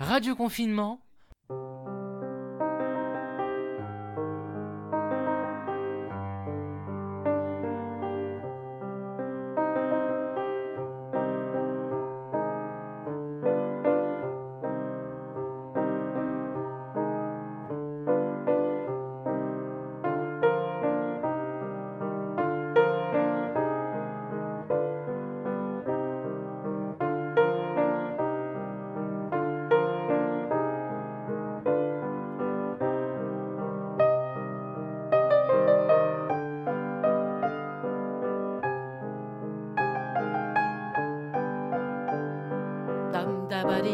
Radio Confinement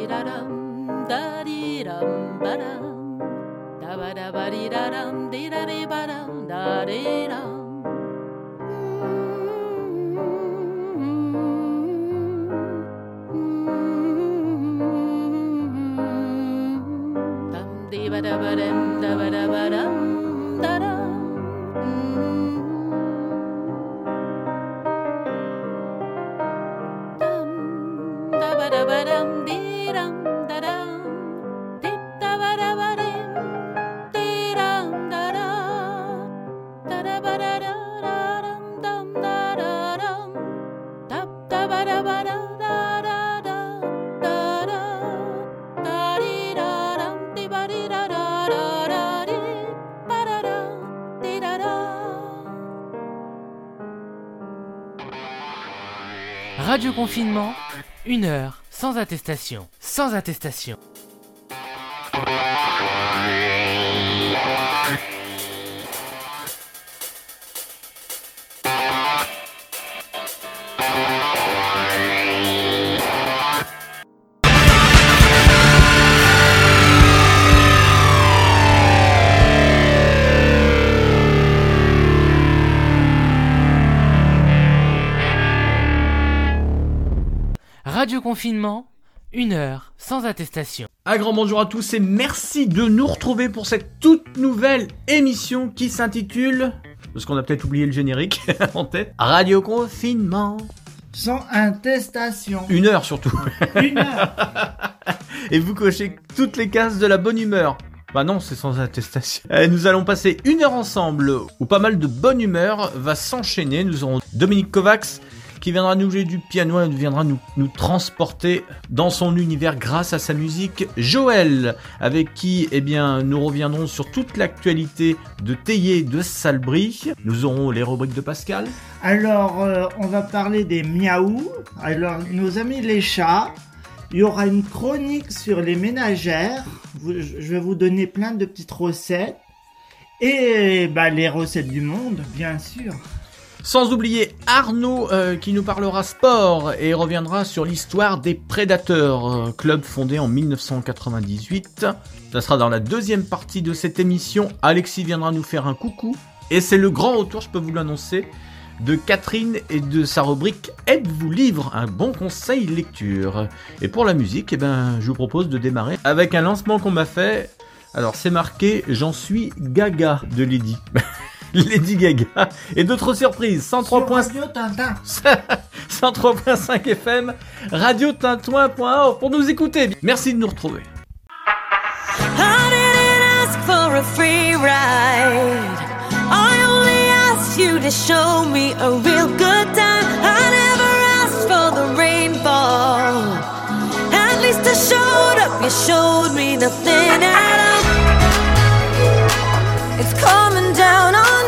da dum da di dum ba dum da ba da ba di da dum di da Confinement, une heure sans attestation. Sans attestation. Radio Confinement, une heure sans attestation. Un grand bonjour à tous et merci de nous retrouver pour cette toute nouvelle émission qui s'intitule, parce qu'on a peut-être oublié le générique en tête, Radio Confinement. Sans attestation. Une heure surtout. Une heure. Et vous cochez toutes les cases de la bonne humeur. Bah non, c'est sans attestation. Euh, nous allons passer une heure ensemble où pas mal de bonne humeur va s'enchaîner. Nous aurons Dominique Kovacs qui viendra nous jouer du piano et viendra nous, transporter dans son univers grâce à sa musique. Joël, avec qui eh bien, nous reviendrons sur toute l'actualité de Théier de Salbris. Nous aurons les rubriques de Pascal. Alors, euh, on va parler des miaou. Alors, nos amis les chats. Il y aura une chronique sur les ménagères. Je vais vous donner plein de petites recettes. Et bah, les recettes du monde, bien sûr. Sans oublier Arnaud euh, qui nous parlera sport et reviendra sur l'histoire des Prédateurs, euh, club fondé en 1998. Ça sera dans la deuxième partie de cette émission. Alexis viendra nous faire un coucou. Et c'est le grand retour, je peux vous l'annoncer, de Catherine et de sa rubrique Êtes-vous livre Un bon conseil lecture. Et pour la musique, eh ben, je vous propose de démarrer avec un lancement qu'on m'a fait. Alors c'est marqué J'en suis gaga de Lady. Lady Gaga et d'autres surprises. 103.5 FM, radio Tintouin.org pour nous écouter. Merci de nous retrouver. I didn't ask for a free ride? I only asked you to show me a real good time. I never asked for the rainfall. At least I showed up. You showed me nothing at all. It's coming. Down on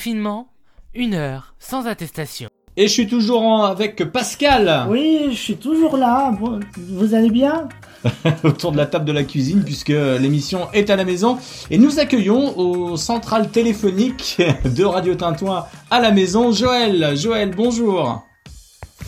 confinement, une heure sans attestation. Et je suis toujours en- avec Pascal Oui, je suis toujours là. Bon, vous allez bien autour de la table de la cuisine puisque l'émission est à la maison et nous accueillons au central téléphonique de Radio Tintouin à la maison Joël. Joël, bonjour.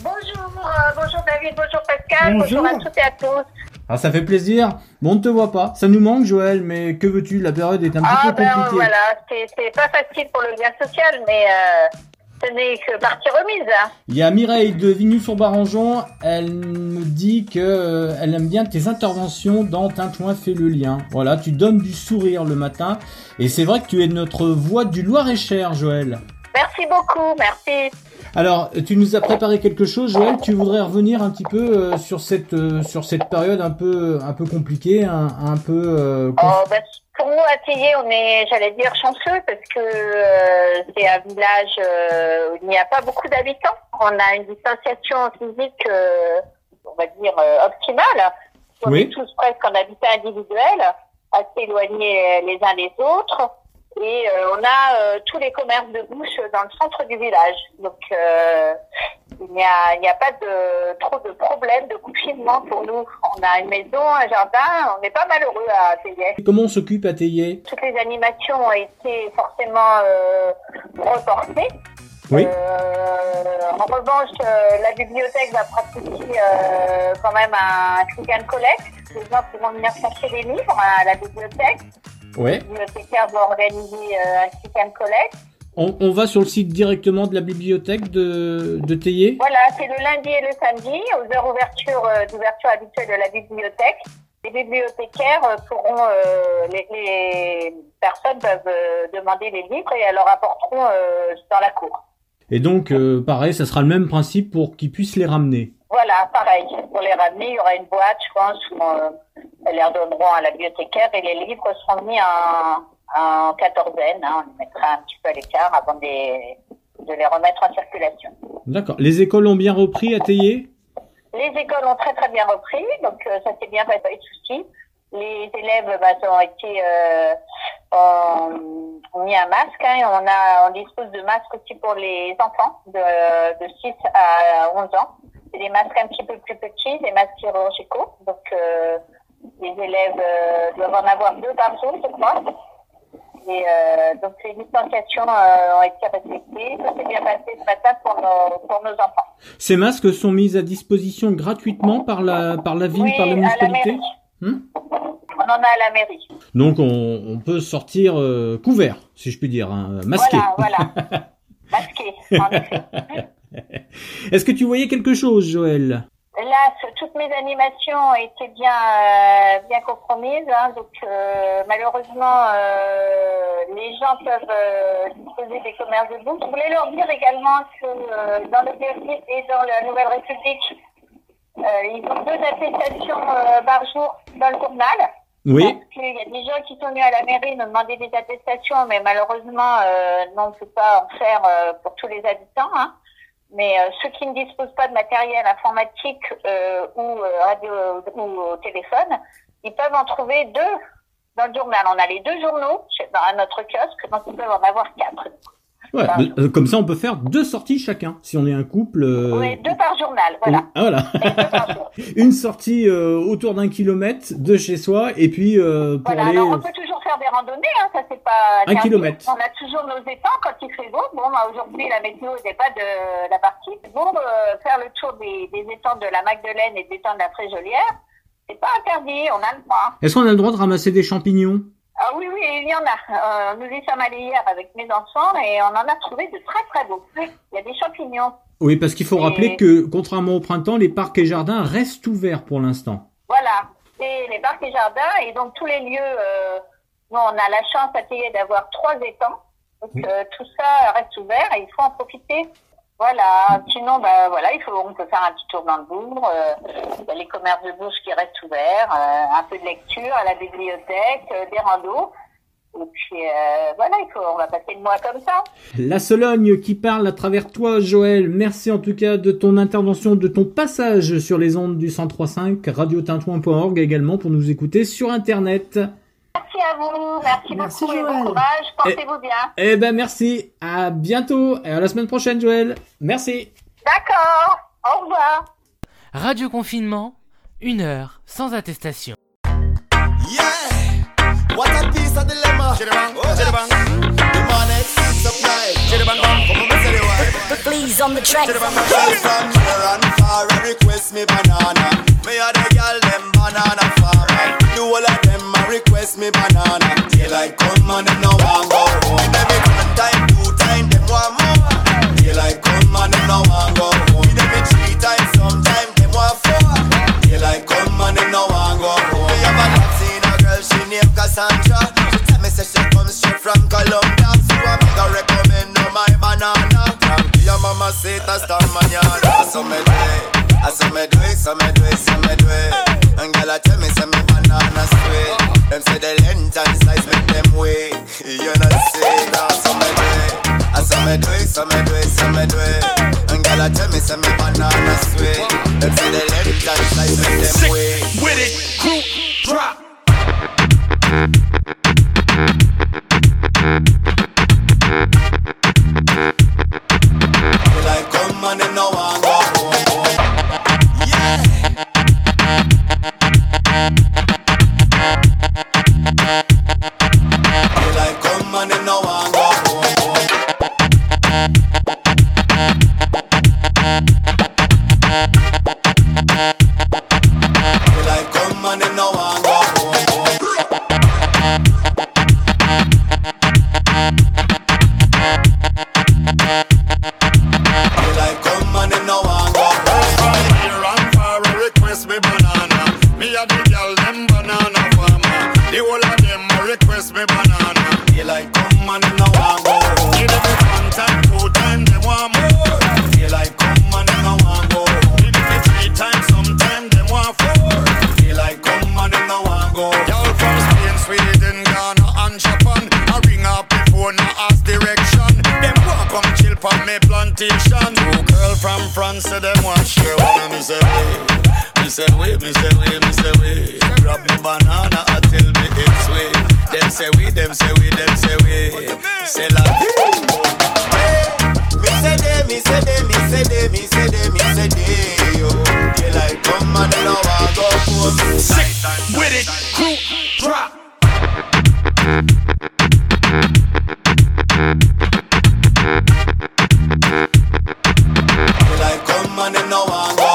Bonjour, euh, bonjour David, bonjour Pascal, Bonjour. bonjour, à toutes et à tous. Ah, ça fait plaisir. Bon, on ne te voit pas. Ça nous manque Joël, mais que veux-tu? La période est un petit Ah peu ben compliquée. voilà, c'est pas facile pour le lien social, mais euh, ce n'est que partie remise. hein. Il y a Mireille de Vignoux-sur-Barangeon. Elle me dit que euh, elle aime bien tes interventions dans Tintouin fait le lien. Voilà, tu donnes du sourire le matin. Et c'est vrai que tu es notre voix du Loir-et-Cher, Joël. Merci beaucoup, merci. Alors, tu nous as préparé quelque chose, Joël. Tu voudrais revenir un petit peu euh, sur cette euh, sur cette période un peu un peu compliquée, un, un peu. euh, Oh, ben, pour nous, à Tillé, on est, j'allais dire, chanceux parce que euh, c'est un village euh, où il n'y a pas beaucoup d'habitants. On a une distanciation physique, euh, on va dire, euh, optimale. On Oui. est tous presque en habitat individuel, assez éloignés les uns des autres. Et euh, on a euh, tous les commerces de bouche dans le centre du village. Donc, euh, il n'y a, il a pas de, trop de problèmes de confinement pour nous. On a une maison, un jardin, on est pas malheureux à Tillé. Comment on s'occupe à Théier Toutes les animations ont été forcément euh, reportées. Oui. Euh, en revanche, euh, la bibliothèque va pratiquer euh, quand même un click and collect. Les gens pourront venir chercher des livres à la bibliothèque. Ouais. Le bibliothécaire va organiser euh, un click and collect. On, on va sur le site directement de la bibliothèque de de Théier. Voilà, c'est le lundi et le samedi, aux heures euh, d'ouverture habituelle de la bibliothèque. Les bibliothécaires euh, pourront, euh, les, les personnes peuvent euh, demander les livres et elles leur apporteront euh, dans la cour. Et donc, euh, pareil, ça sera le même principe pour qu'ils puissent les ramener. Voilà, pareil. Pour les ramener, il y aura une boîte, je pense, où euh, elles les redonneront à la bibliothécaire et les livres seront mis en, en quatorzaine. Hein, on les mettra un petit peu à l'écart avant de les, de les remettre en circulation. D'accord. Les écoles ont bien repris à Théier Les écoles ont très très bien repris, donc euh, ça s'est bien passé, pas eu de soucis. Les élèves bah, ont été euh, ont, ont mis un masque. Hein, et on a on dispose de masques aussi pour les enfants de, de 6 à 11 ans. C'est des masques un petit peu plus petits, des masques chirurgicaux. Donc euh, les élèves euh, doivent en avoir deux par jour, je crois. Et donc les distanciations ont été respectées. Ça s'est bien passé ce matin pour nos, pour nos enfants. Ces masques sont mis à disposition gratuitement par la par la ville, oui, par la à la municipalité? mairie. Hmm On en a à la mairie. Donc on, on peut sortir euh, couvert, si je puis dire, hein, masqué. Voilà, voilà. Masqué, en effet. Est-ce que tu voyais quelque chose, Joël? Là, toutes mes animations étaient bien, euh, bien compromises. Hein, donc, euh, malheureusement, euh, les gens peuvent euh, disposer des commerces de. Je voulais leur dire également que euh, dans le BFI et dans la Nouvelle République, euh, ils ont deux attestations euh, par jour dans le journal. Oui. Parce qu'il y a des gens qui sont venus à la mairie nous demander des attestations, mais malheureusement, euh, non, on ne peut pas en faire euh, pour tous les habitants. Hein. Mais euh, ceux qui ne disposent pas de matériel informatique euh, ou euh, radio ou au téléphone, ils peuvent en trouver deux dans le journal. On a les deux journaux à notre kiosque, donc ils peuvent en avoir quatre. Ouais, euh, comme ça, on peut faire deux sorties chacun. Si on est un couple. euh, Oui, deux par journal, voilà. Ah, voilà. Une sortie euh, autour d'un kilomètre de chez soi et puis euh, pour Voilà, aller. alors on peut toujours faire des randonnées, hein, ça c'est pas Un kilomètre. On a toujours nos étangs quand il fait beau. Bon, bah, aujourd'hui la météo n'est pas de la partie. Bon, euh, faire le tour des, des étangs de la Magdeleine et des étangs de la Fréjolière, c'est pas interdit, on a le droit. Est-ce qu'on a le droit de ramasser des champignons? Ah oui, oui, il y en a. Euh, nous y sommes allés hier avec mes enfants et on en a trouvé de très très beaux. Oui, il y a des champignons. Oui, parce qu'il faut Et- rappeler que, contrairement au printemps, les parcs et jardins restent ouverts pour l'instant. Voilà, c'est les parcs et jardins et donc tous les lieux. Euh, nous, on a la chance à Théier d'avoir trois étangs. Donc euh, tout ça reste ouvert et il faut en profiter. Voilà. Sinon, bah voilà, il faut, on peut faire un petit tour dans le bourg. Il y a les commerces de bouche qui restent ouverts, euh, un peu de lecture à la bibliothèque, euh, des randos. Et puis euh, voilà, il faut, on va passer le mois comme ça. La Sologne qui parle à travers toi, Joël. Merci en tout cas de ton intervention, de ton passage sur les ondes du 103.5, radiotintouin.org également pour nous écouter sur Internet. Merci à vous, merci, Merci, beaucoup et Joël. bon courage. Portez-vous bien. Eh ben merci, à bientôt et à la semaine prochaine, Joël. Merci. D'accord. Au revoir. Radio confinement, une heure sans attestation. Yeah, what a piece of dilemma. The. Come on, the track. Bang. from near and far, I request me banana. Me a the girl them banana farmer. The whole of them a request me banana. Daylight come and them no want go home. Every one time, two time, them want more. Daylight come and them no want go home. Every three times, sometime them want four. Daylight come and them no want go home. Me have a seen a girl, she named Cassandra. She tell me say she come straight from Colombia. Say that's star mañana. So me do it, I so me do it, so me do it, so me do it. And girl I tell me say me banana sweet. Them say the length and size make them wait. You know say that so me do it. I so me do it, so me do it, so me do it. And girl I tell me say me banana sweet. Them say the length and size make them wait. with it, crew drop.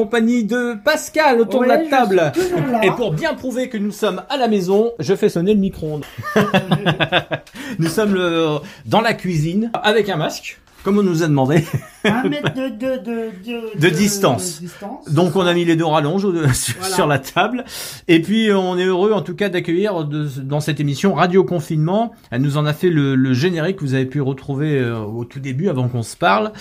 compagnie de Pascal autour de la table. Et pour bien prouver que nous sommes à la maison, je fais sonner le micro-ondes. nous sommes dans la cuisine avec un masque, comme on nous a demandé. Un mètre de, de, de, de, De distance. de distance. Donc on a mis les deux rallonges au- sur, Voilà. sur la table. Et puis on est heureux en tout cas d'accueillir dans cette émission Radio Confinement. Elle nous en a fait le, le générique que vous avez pu retrouver euh, au tout début avant qu'on se parle.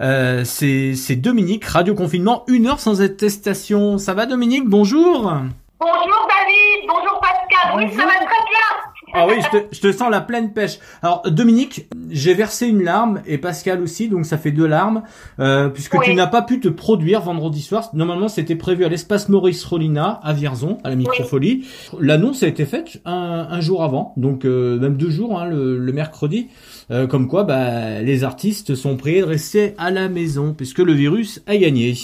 Euh, c'est c'est Dominique, Radio Confinement, une heure sans attestation. Ça va Dominique? Bonjour Bonjour David, bonjour Pascal. Oui, ça va très bien. Ah oui, je te, je te sens la pleine pêche. Alors Dominique, j'ai versé une larme et Pascal aussi, donc ça fait deux larmes, euh, puisque Oui. tu n'as pas pu te produire vendredi soir. Normalement, c'était prévu à l'espace Maurice Rolina à Vierzon, à la Microfolie. L'annonce a été faite un, un jour avant, donc euh, même deux jours, hein, le, le mercredi. Euh, comme quoi, bah, les artistes sont priés de rester à la maison, puisque le virus a gagné.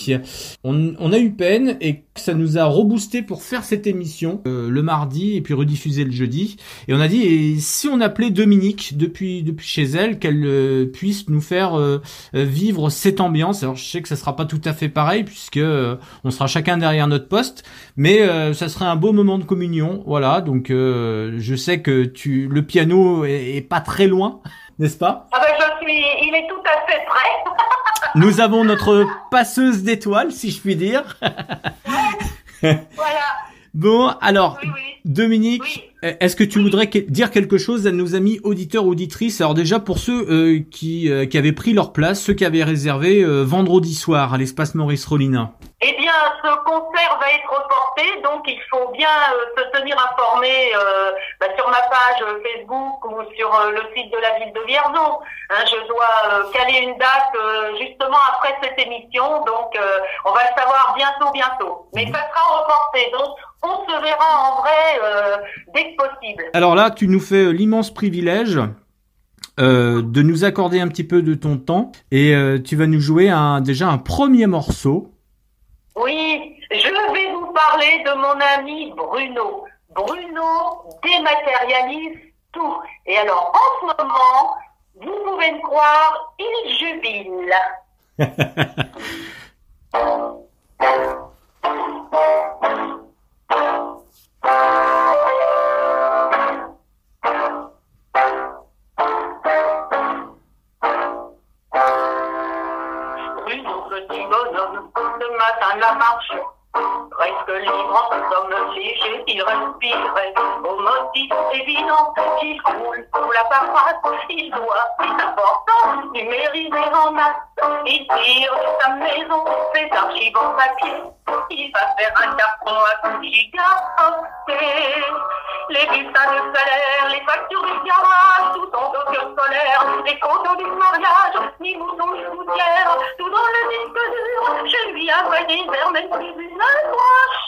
On, on a eu peine et ça nous a reboosté pour faire cette émission euh, le mardi et puis rediffuser le jeudi. Et on a dit, si on appelait Dominique depuis depuis chez elle, qu'elle euh, puisse nous faire euh, euh, vivre cette ambiance. Alors je sais que ça sera pas tout à fait pareil puisque on sera chacun derrière notre poste, mais ça serait un beau moment de communion. Voilà, donc je sais que tu le piano est pas très loin, n'est-ce pas? Ah ben je suis, il est tout à fait prêt. Nous avons notre passeuse d'étoiles, si je puis dire. Voilà. Bon, alors Oui, oui. Dominique, Oui. euh, est-ce que tu voudrais que- dire quelque chose à nos amis auditeurs auditrices? Alors déjà pour ceux euh, qui euh, qui avaient pris leur place, ceux qui avaient réservé euh, vendredi soir à l'espace Maurice Rollin. Eh bien, ce concert va être reporté, donc il faut bien euh, se tenir informé euh, bah, sur ma page Facebook ou sur euh, le site de la ville de Vierzon. Hein, je dois euh, caler une date euh, justement après cette émission, donc euh, on va le savoir bientôt, bientôt. Mais ça sera reporté, donc on se verra en vrai euh, dès que possible. Alors là, tu nous fais l'immense privilège euh, de nous accorder un petit peu de ton temps et euh, tu vas nous jouer un, déjà un premier morceau. Oui, je vais vous parler de mon ami Bruno. Bruno dématérialise tout. Et alors, en ce moment, vous pouvez me croire, il jubile. ce matin libre en somme léger, il respirait au motif évident qu'il roule sous la paroisse, il doit, c'est important, numériser en masse, il tire de sa maison ses archives en papier, il va faire un carton à tout. Les bulletins de salaire, les factures du garage, tout en dossier scolaire, les photos du mariage, ni moutons ni gouttières, tout dans le disque dur. Je lui envoie des airs, même plus une brochure.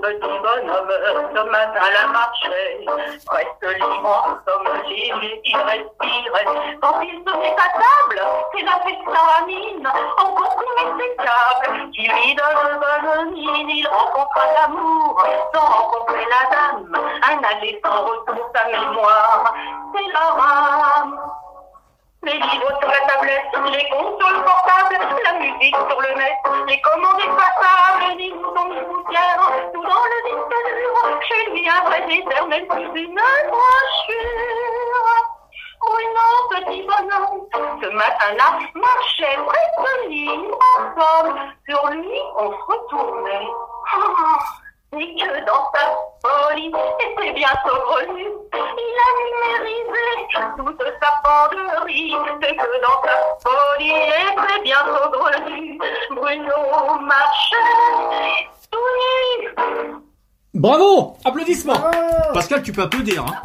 Petits bonhommes, ce matin la marchait, presque libre somme léger, il respirait. Quand il se met à table, c'est la fête sa mine, encore plus impeccable, lui donne bonne mine, il rencontra l'amour, sans rencontrer la dame, un aller sans retour, sa mémoire, c'est la. Les livres sur la tablette, les comptes sur le portable, la musique sur le net, les commandes effaçables, ni moutons ni gouttières, tout dans le disque dur. Chez lui un vrai plus une brochure. Oui, non, petit bonhomme, ce matin-là, marchait presque libre ensemble. Sur lui, on se retournait. Et que dans sa folie, et c'est bientôt revenu, il a numérisé toute sa penderie. C'est que dans sa folie, et c'est bientôt revenu, Bruno marchait tout nu. Bravo Applaudissements Pascal, tu peux applaudir, hein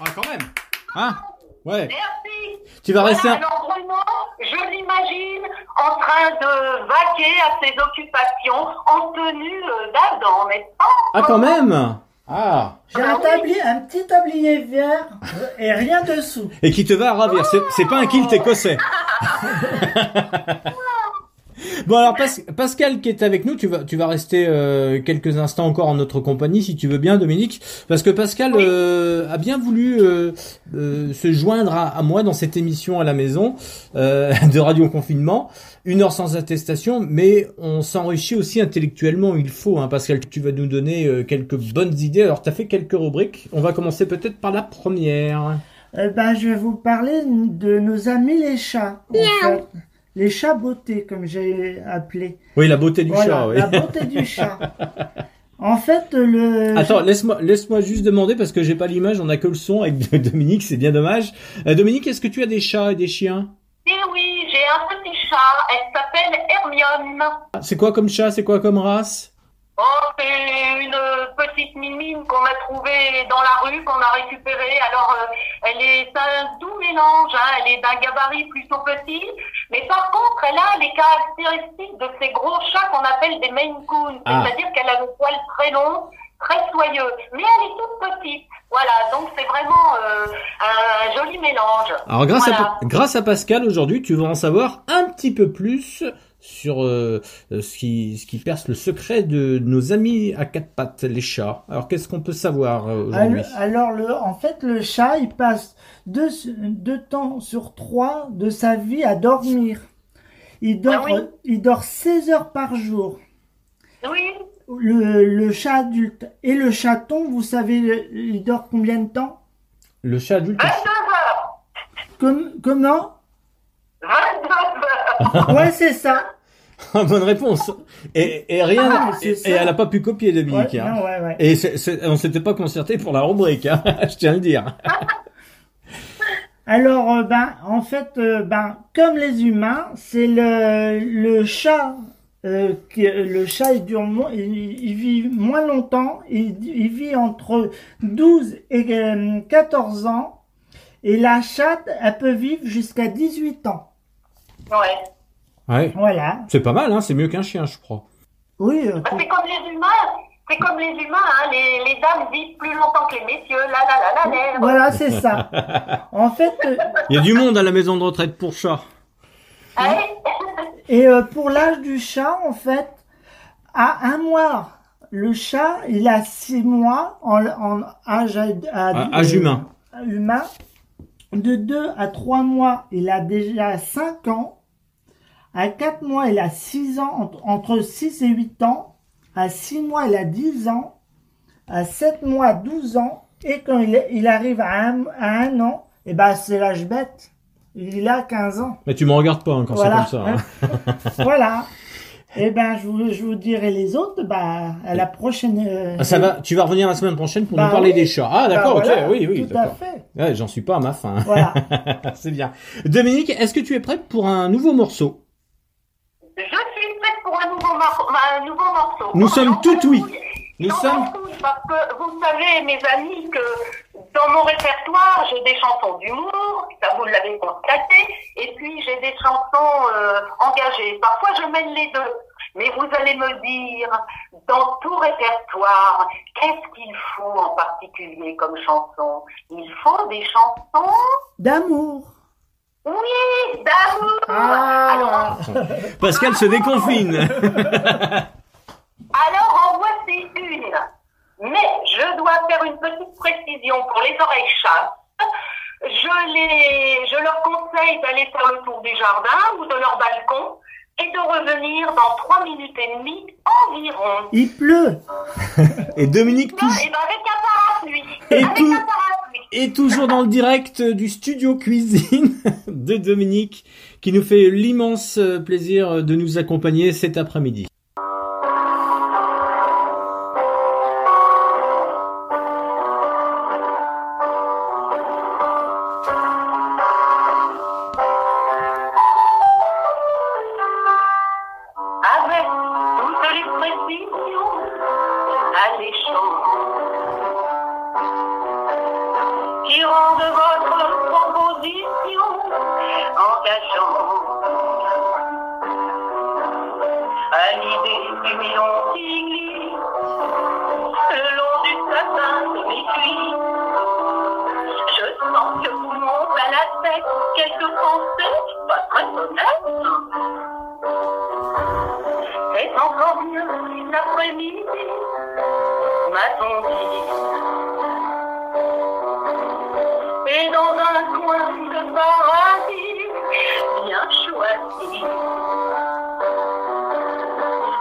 Ah, quand même Hein? Ouais. Merci. Tu vas rester... un- Alors Bruno, je l'imagine en train de vaquer à ses occupations en tenue euh, d'Adam, n'est-ce pas? Ah, quand même Ah J'ai un, tablier, un petit tablier vert et rien dessous. Et qui te va ravir. C'est, c'est pas un kilt écossais. bon alors Pas- Pascal qui est avec nous, tu vas tu vas rester euh, quelques instants encore en notre compagnie si tu veux bien Dominique, parce que Pascal euh, a bien voulu euh, euh, se joindre à, à moi dans cette émission à la maison euh, de Radio Confinement. Une heure sans attestation, mais on s'enrichit aussi intellectuellement, il faut, hein, Pascal, tu vas nous donner euh, quelques bonnes idées. Alors, tu as fait quelques rubriques, on va commencer peut-être par la première. Eh ben, je vais vous parler de nos amis les chats. en fait. Les chats beauté, comme j'ai appelé. Oui, la beauté du voilà, chat, oui. la beauté du chat. En fait, le... Attends, laisse-moi laisse-moi juste demander parce que j'ai pas l'image, on a que le son avec Dominique, c'est bien dommage. Euh, Dominique, est-ce que tu as des chats et des chiens? Eh oui, j'ai un petit chat, elle s'appelle Hermione. Ah, C'est quoi comme chat? C'est quoi comme race? Oh, c'est une petite mimine qu'on a trouvée dans la rue, qu'on a récupérée. Alors, euh, elle est un doux mélange, hein. elle est d'un gabarit plutôt petit, mais par contre, elle a les caractéristiques de ces gros chats qu'on appelle des Maine Coon, Ah. c'est-à-dire qu'elle a le poil très long, très soyeux, mais elle est toute petite. Voilà, donc c'est vraiment euh, un joli mélange. Alors grâce, Voilà. à, grâce à Pascal, aujourd'hui, tu vas en savoir un petit peu plus sur euh, euh, ce, qui, ce qui perce le secret de nos amis à quatre pattes, les chats. Alors qu'est-ce qu'on peut savoir euh, aujourd'hui? Alors, alors le, en fait, le chat, il passe deux, deux temps sur trois de sa vie à dormir. Il dort, Ah oui? il dort 16 heures par jour. Oui, Le, le chat adulte et le chaton, vous savez, il dort combien de temps? Le chat adulte? 22 heures. Comme, Comment? 22 heures. Ouais, c'est ça. Bonne réponse. Et, et rien. Ah, et, elle a pas pu copier Dominique. Ouais, hein. non, ouais, ouais. Et c'est- c'est- on s'était pas concerté pour la rubrique, hein, je tiens à le dire. Alors, euh, ben, en fait, euh, ben, comme les humains, c'est le, le chat. euh, qui, le chat, il, dure mo- il, il vit moins longtemps. Il, il vit entre 12 et euh, 14 ans. Et la chatte, elle peut vivre jusqu'à 18 ans. Ouais. Ouais. Voilà. C'est pas mal, hein, c'est mieux qu'un chien, je crois. Oui, euh, Bah, c'est comme les humains. C'est comme les humains, hein. les, les dames vivent plus longtemps que les messieurs. La la la la la. voilà, c'est ça. En fait, euh, Il y a du monde à la maison de retraite pour chats. Hein Et euh, pour l'âge du chat, en fait, à un mois, le chat, il a six mois en, en âge, à- à- humain. humain. De 2 à 3 mois, il a déjà 5 ans. À 4 mois, il a 6 ans, entre, entre 6 et 8 ans. À 6 mois, il a 10 ans. À 7 mois, 12 ans. Et quand il, arrive à un, à un an, et ben c'est l'âge bête. Il a 15 ans. Mais tu me regardes pas hein, quand Voilà. c'est comme ça. hein. voilà. Et ben, je vous, je vous dirai les autres, bah, à la prochaine. euh, Ah, ça va, tu vas revenir la semaine prochaine pour Bah nous parler oui. des chats. Ah d'accord, bah, voilà, ok, oui, oui, Tout à d'accord. fait. Ouais, j'en suis pas à ma fin. Voilà. c'est bien. Dominique, est-ce que tu es prête pour un nouveau morceau Je suis prête pour un nouveau, mar- un nouveau morceau. Nous sommes J'en tout oui. Nous sommes- Parce que vous savez, mes amis, que dans mon répertoire, j'ai des chansons d'humour, ça vous l'avez constaté, et puis j'ai des chansons euh, engagées. Parfois, je mène les deux. Mais vous allez me dire, dans tout répertoire, qu'est-ce qu'il faut en particulier comme chanson? Il faut des chansons, D'amour. Oui, d'amour. Ah. Alors, Pascal se déconfine. Alors en voici une. Mais je dois faire une petite précision pour les oreilles chastes. Je, les, je leur conseille d'aller faire le tour du jardin ou de leur balcon et de revenir dans trois minutes et demie environ. Il pleut. Et Dominique Non, et ben avec un parapluie. Et avec tout- un parapluie. Est toujours dans le direct du studio cuisine de Dominique qui nous fait l'immense plaisir de nous accompagner cet après-midi.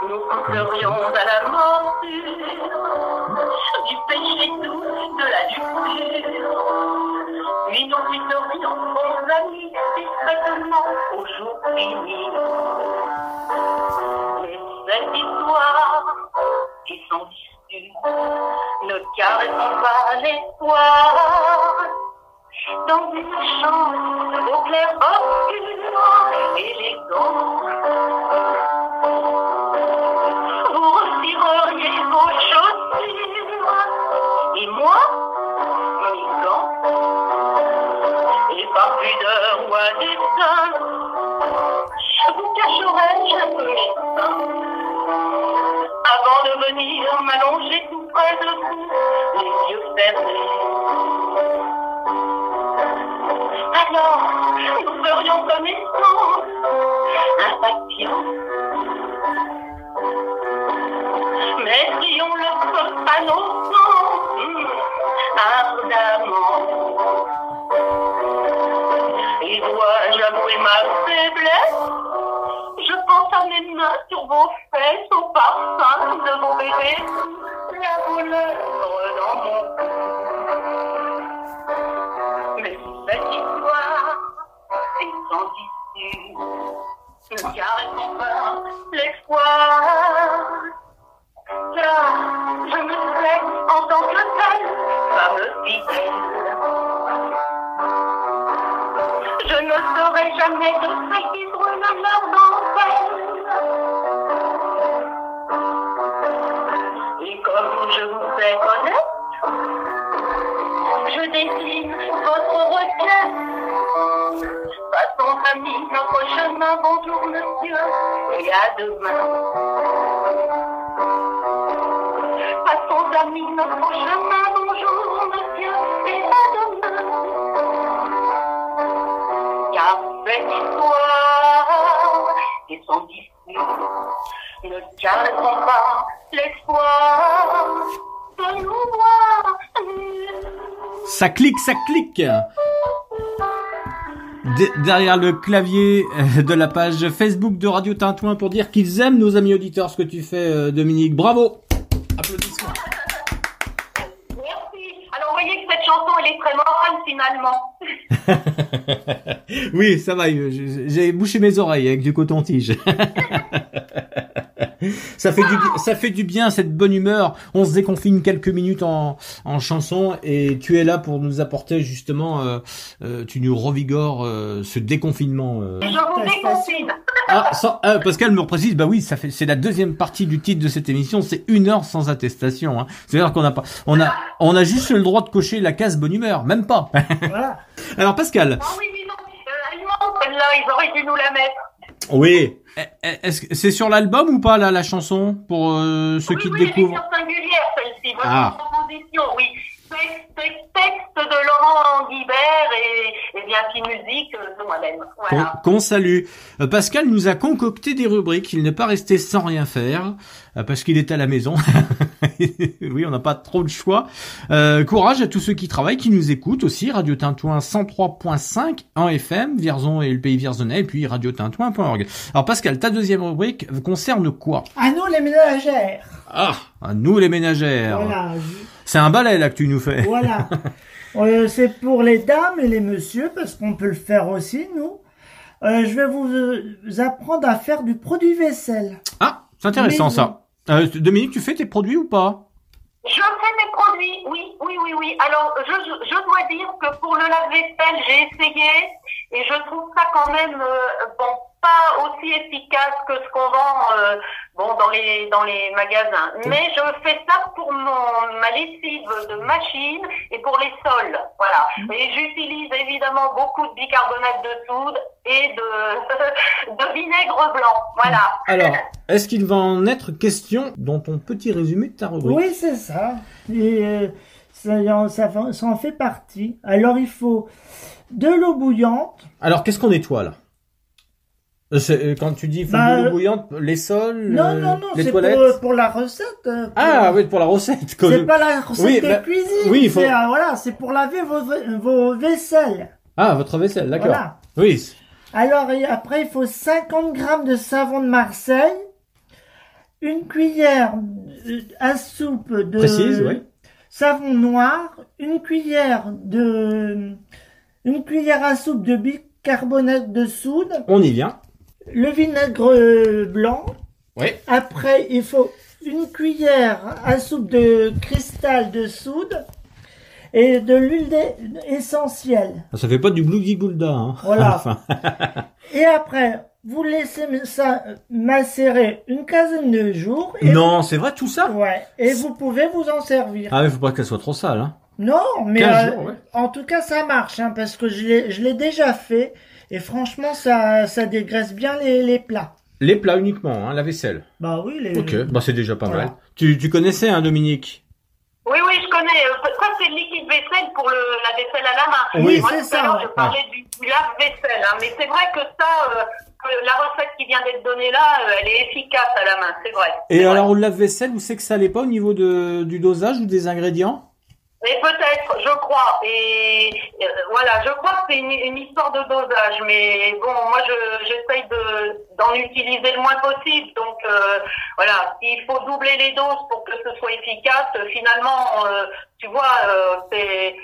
Nous couperions à la morsure du péché doux de la luxure. Puis nous quitterions, bons amis, discrètement au jour fini. Mais cette histoire qui sont issues ne caresse pas l'espoir dans une chambre au clair obscur, élégant. Vous retireriez vos chaussures, et moi, mes gants. Et par pudeur ou à destin, je vous cacherai chaque jour. Avant de venir m'allonger tout près de vous, les yeux fermés. Alors, nous ferions connaissance, impatients. On le peut pas nos hum, ardemment. Et dois-je avouer ma faiblesse Je pense à mes mains sur vos fesses, au parfum de mon bébé, la voleur dans mon. Issue. Ne garde pas l'espoir. Car je me sais en tant que telle, femme fidèle. Je ne serai jamais de qui brûlent leur dentelle. Et comme je vous fais connaître, je décline votre requête. Passons amis notre chemin, bonjour monsieur, et à demain. Passons amis notre chemin, bonjour monsieur, et à demain. Car cette histoire est sans issue. Ne gardons pas l'espoir de nous voir. Ça clique, ça clique derrière le clavier euh, de la page Facebook de Radio Tintouin pour dire qu'ils aiment nos amis auditeurs ce que tu fais euh, Dominique. Bravo Applaudissements. Merci. Alors, vous voyez que cette chanson, elle est très morale, finalement. oui, ça va, j'ai bouché mes oreilles avec du coton-tige. ça fait du ça fait du bien cette bonne humeur. On se déconfine quelques minutes en en chanson et tu es là pour nous apporter justement euh, euh, tu nous revigores euh, ce déconfinement. euh. Je vous déconfine. Ah, sans, ah, Pascal me précise, bah oui, ça fait, c'est la deuxième partie du titre de cette émission, c'est une heure sans attestation. Hein. C'est-à-dire qu'on a pas, on a, on a juste le droit de cocher la case bonne humeur, même pas. Voilà. Alors Pascal, Ah oui, mais non, euh, celle-là, ils auraient dû nous la mettre. Oui, Eh, eh, est-ce que c'est sur l'album ou pas là la chanson pour euh, ceux oui, qui te oui, est découvrent sur singulière, celle-ci. Votre Ah. proposition, oui. Texte, de Laurent Guibert et, et bien si musique euh, de moi-même. Qu'on Voilà. qu'on salue. Euh, Pascal nous a concocté des rubriques. Il n'est pas resté sans rien faire euh, parce qu'il est à la maison. oui, on n'a pas trop de choix. Euh, courage à tous ceux qui travaillent, qui nous écoutent aussi. Radio Tintouin 103.5 en FM, Vierzon et le pays vierzonais, et puis radiotintouin.org. Alors Pascal, ta deuxième rubrique concerne quoi? À nous les ménagères. Ah, à nous les ménagères. Voilà. C'est un balai là que tu nous fais. Voilà. Euh, c'est pour les dames et les messieurs, parce qu'on peut le faire aussi, nous. Euh, je vais vous, euh, vous apprendre à faire du produit vaisselle. Ah, c'est intéressant Mais- ça. Euh, Dominique, tu fais tes produits ou pas? Je fais mes produits, oui, oui, oui, oui. Alors, je, dois dire que pour le lave-vaisselle, j'ai essayé et je trouve ça quand même, euh, bon, pas aussi efficace que ce qu'on vend, euh, bon, dans les, dans les magasins. Mais je fais ça pour mon, ma lessive de machine et pour les sols, voilà. Et j'utilise évidemment beaucoup de bicarbonate de soude et de, de vinaigre blanc, voilà. Alors, est-ce qu'il va en être question dans ton petit résumé de ta rubrique? Oui, c'est ça. Et euh, ça, en- ça, en fait partie. Alors, il faut de l'eau bouillante. Alors, qu'est-ce qu'on nettoie là? Quand tu dis Bah, euh, bouillante, les sols, Non, euh, non, non, les c'est pour, toilettes euh, pour la recette. euh, pour- Ah oui, pour la recette. C'est pas la recette Oui, de bah, cuisine. oui, il faut- c'est, euh, voilà, c'est pour laver vos, vos vaisselles. Ah, votre vaisselle, d'accord. Voilà. Oui. Alors, et après, il faut 50 grammes de savon de Marseille, une cuillère à soupe de Précise, oui. savon noir, une cuillère de, une cuillère à soupe de bicarbonate de soude, On y vient. Le vinaigre blanc. Oui. Après, il faut une cuillère à soupe de cristal de soude et de l'huile essentielle. Ça fait pas du blougi goulda, hein. Voilà. Enfin, Et après, vous laissez ça macérer une quinzaine de jours. Et non, c'est vrai tout ça? Ouais. Et vous pouvez vous en servir. Ah, mais faut pas qu'elle soit trop sale, hein. Non, mais 15 euh, jours, ouais. en tout cas, ça marche, hein, parce que je l'ai, je l'ai déjà fait. Et franchement, ça, ça dégraisse bien les, les plats. Les plats uniquement, hein, la vaisselle. Bah oui, les. Ok, bah c'est déjà pas Voilà. mal. Tu, tu connaissais, hein, Dominique? Connais. euh, Ça, c'est le liquide vaisselle pour le, la vaisselle à la main. Oui, Moi, c'est tout ça, à l'heure, ouais. je parlais du, du lave-vaisselle. Hein. Mais c'est vrai que ça, euh, la recette qui vient d'être donnée là, euh, elle est efficace à la main. C'est vrai. Et C'est vrai. alors, au lave-vaisselle, vous savez que ça allait pas au niveau de, du dosage ou des ingrédients? Mais peut-être, je crois. Et euh, voilà, je crois que c'est une, une histoire de dosage. Mais bon, moi, je- j'essaye de d'en utiliser le moins possible. Donc euh, voilà, s'il faut doubler les doses pour que ce soit efficace, finalement, euh, tu vois, c'est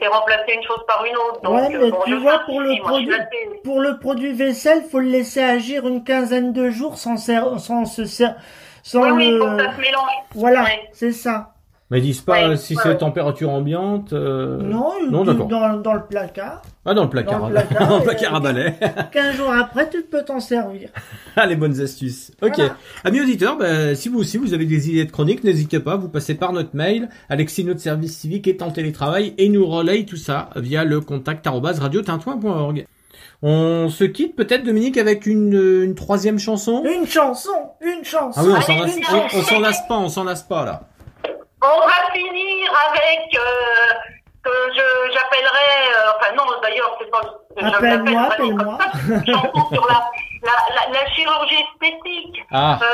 c'est remplacer une chose par une autre. Donc, Ouais, mais bon, tu vois, pour le produit- Pour le produit vaisselle, faut le laisser agir une quinzaine de jours sans, ser- sans se ser- sans Oui, oui, il le- faut que ça se mélange. Voilà, Ouais. c'est ça. Mais ils disent pas Ouais, euh, si ouais, c'est température ambiante. euh, Non, il non, d'accord. dans, dans le placard. Ah, dans le placard. Dans le placard, Dans le placard à balai. 15 jours après, tu peux t'en servir. Ah, les bonnes astuces. Ok. Voilà. Amis auditeurs, bah, si vous aussi vous avez des idées de chroniques, n'hésitez pas, vous passez par notre mail. Alexis, notre service civique est en télétravail et nous relaye tout ça via le contact arobase radiotintouin.org. On se quitte peut-être, Dominique, avec une, une troisième chanson? Une chanson, une chanson. Ah oui, on s'en lasse, lasse pas, on s'en lasse pas là. On va finir avec euh, que je j'appellerai, euh, enfin non d'ailleurs c'est pas. je Appelle-moi, appelle-moi. sur la, la, la, la chirurgie esthétique. Ah, Euh,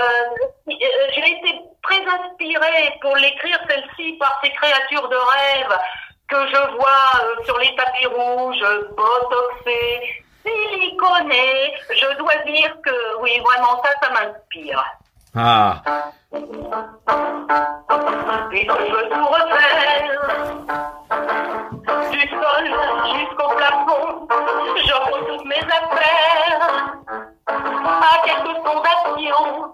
euh, J'ai été très inspirée pour l'écrire celle-ci par ces créatures de rêve que je vois euh, sur les tapis rouges, botoxés, siliconés. Je dois dire que oui, vraiment ça, ça m'inspire. ah, Et que je tout refaire Du sol jusqu'au plafond rends toutes mes affaires. À quelques fondations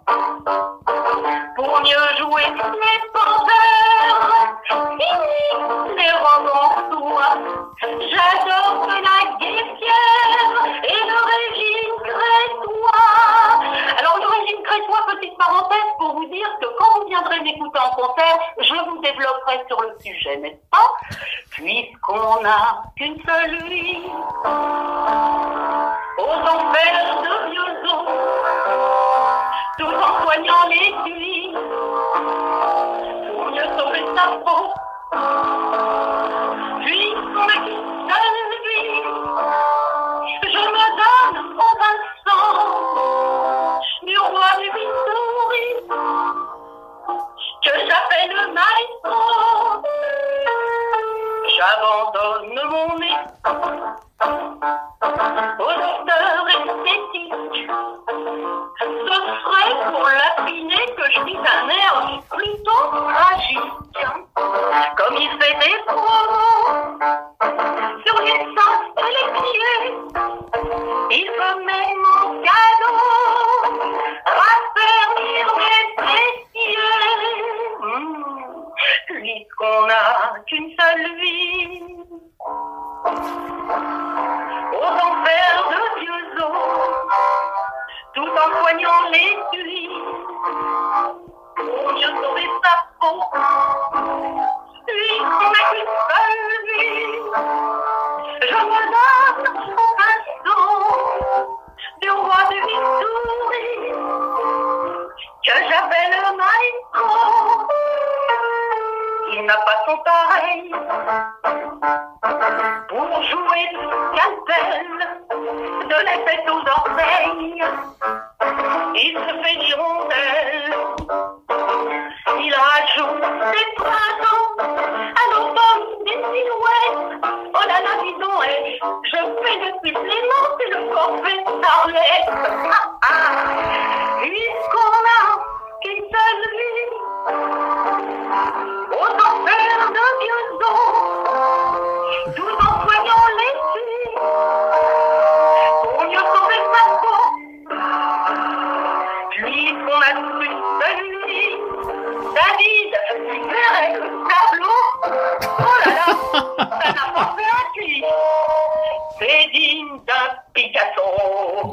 Pour mieux jouer les penseurs Fini les romans soie J'adore la guépière Et le régime crétois. Alors le régime crétois, petite parenthèse pour vous dire que quand vous viendrez m'écouter en concert, je vous développerai sur le sujet, n'est-ce pas? Puisqu'on n'a qu'une seule vie. Aux enfers de vieux os, tout en soignant les nuits,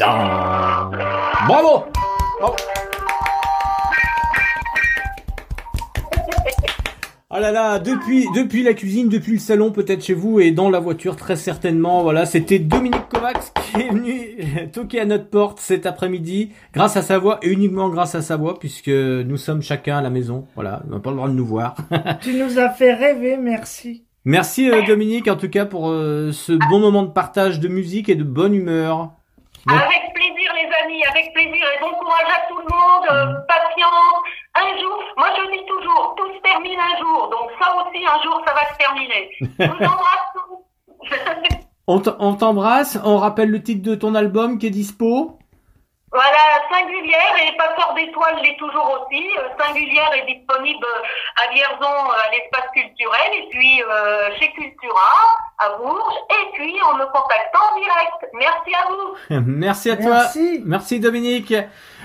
Bravo Bravo Oh là là, depuis, depuis la cuisine, depuis le salon, peut-être chez vous et dans la voiture, très certainement. Voilà, c'était Dominique Kovacs qui est venu toquer à notre porte cet après-midi, grâce à sa voix et uniquement grâce à sa voix, puisque nous sommes chacun à la maison. Voilà, on n'a pas le droit de nous voir. Tu nous as fait rêver, merci. Merci euh, Dominique, en tout cas, pour euh, ce bon moment de partage de musique et de bonne humeur. Avec plaisir, les amis, avec plaisir. Et bon courage à tout le monde. euh, patience. Un jour, moi je dis toujours, tout se termine un jour. Donc ça aussi, un jour, ça va se terminer. Je vous embrasse tous. on t- on t'embrasse, on rappelle le titre de ton album qui est dispo. Voilà, Singulière et Passeur d'étoiles l'est toujours aussi. Euh, Singulière est disponible euh, à Vierzon, euh, à l'espace culturel, et puis euh, chez Cultura, à Bourges, et puis en me contactant en direct. Merci à vous. Merci à toi. Merci. Merci Dominique.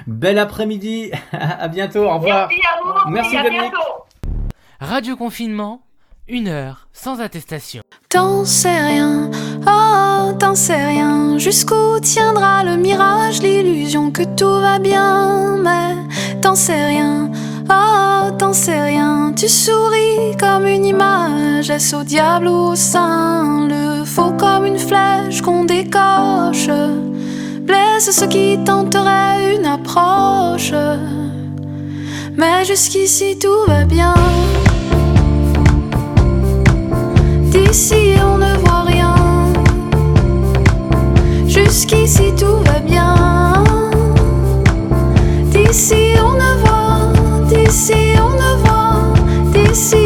Bel après-midi. à bientôt. Au revoir. Merci à vous. Merci, à Dominique. bientôt. Radio confinement, une heure sans attestation. T'en sais rien, oh, t'en sais rien. Jusqu'où tiendra le mirage, l'illusion que tout va bien. Mais t'en sais rien, oh, t'en sais rien. Tu souris comme une image, est-ce au diable ou au saint? Le faux comme une flèche qu'on décoche. Blesse ceux qui tenteraient une approche. Mais jusqu'ici tout va bien. D'ici on ne voit Jusqu'ici tout va bien. D'ici on ne voit, d'ici on ne voit, d'ici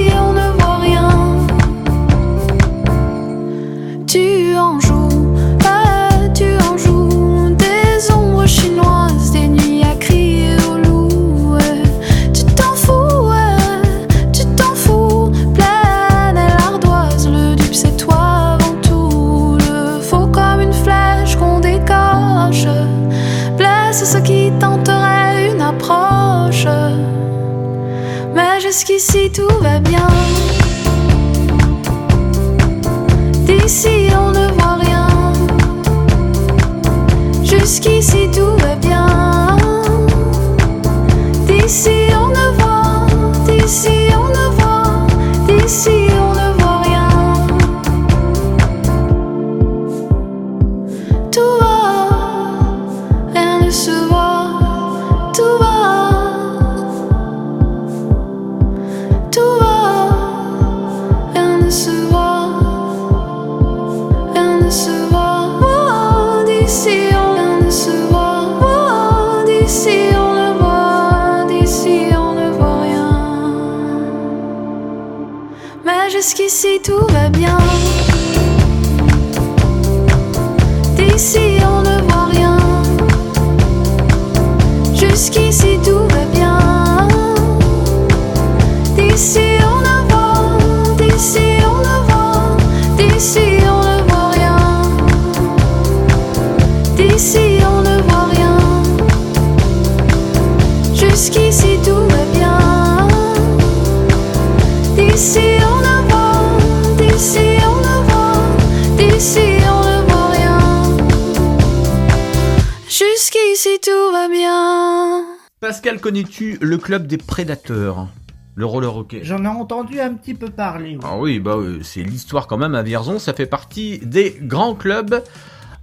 club des prédateurs Le roller hockey. J'en ai entendu un petit peu parler. oui. Ah oui, bah euh, c'est l'histoire quand même à Vierzon, ça fait partie des grands clubs.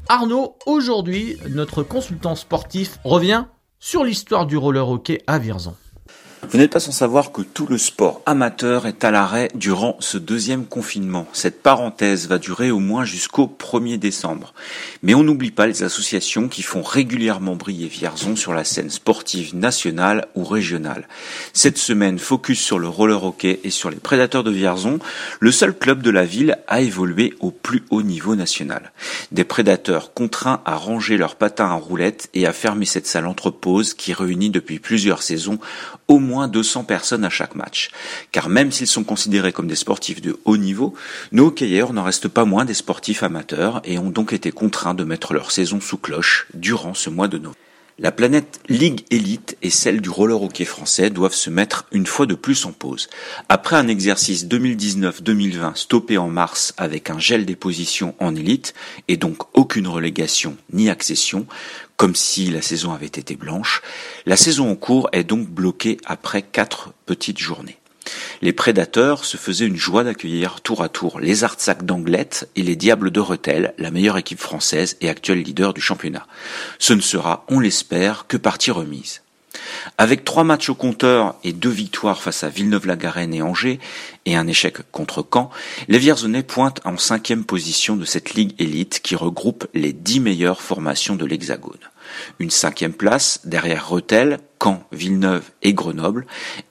Arnaud, aujourd'hui, notre consultant sportif revient sur l'histoire du roller hockey à Vierzon. Vous n'êtes pas sans savoir que tout le sport amateur est à l'arrêt durant ce deuxième confinement. Cette parenthèse va durer au moins jusqu'au 1er décembre. Mais on n'oublie pas les associations qui font régulièrement briller Vierzon sur la scène sportive nationale ou régionale. Cette semaine, focus sur le roller hockey et sur les prédateurs de Vierzon, le seul club de la ville a évolué au plus haut niveau national. Des prédateurs contraints à ranger leurs patins à roulettes et à fermer cette salle entrepose qui réunit depuis plusieurs saisons au moins 200 personnes à chaque match. Car même s'ils sont considérés comme des sportifs de haut niveau, nos hockeyeurs n'en restent pas moins des sportifs amateurs et ont donc été contraints de mettre leur saison sous cloche durant ce mois de novembre. La planète Ligue Élite et celle du roller hockey français doivent se mettre une fois de plus en pause. Après un exercice 2019-2020 stoppé en mars avec un gel des positions en élite et donc aucune relégation ni accession, comme si la saison avait été blanche, la saison en cours est donc bloquée après quatre petites journées. Les prédateurs se faisaient une joie d'accueillir tour à tour les Artsac d'Anglette et les Diables de Rethel, la meilleure équipe française et actuelle leader du championnat. Ce ne sera, on l'espère, que partie remise. Avec trois matchs au compteur et deux victoires face à Villeneuve-la-Garenne et Angers, et un échec contre Caen, les Vierzonais pointent en cinquième position de cette ligue élite qui regroupe les dix meilleures formations de l'Hexagone. Une cinquième place derrière Rethel, Caen, Villeneuve et Grenoble,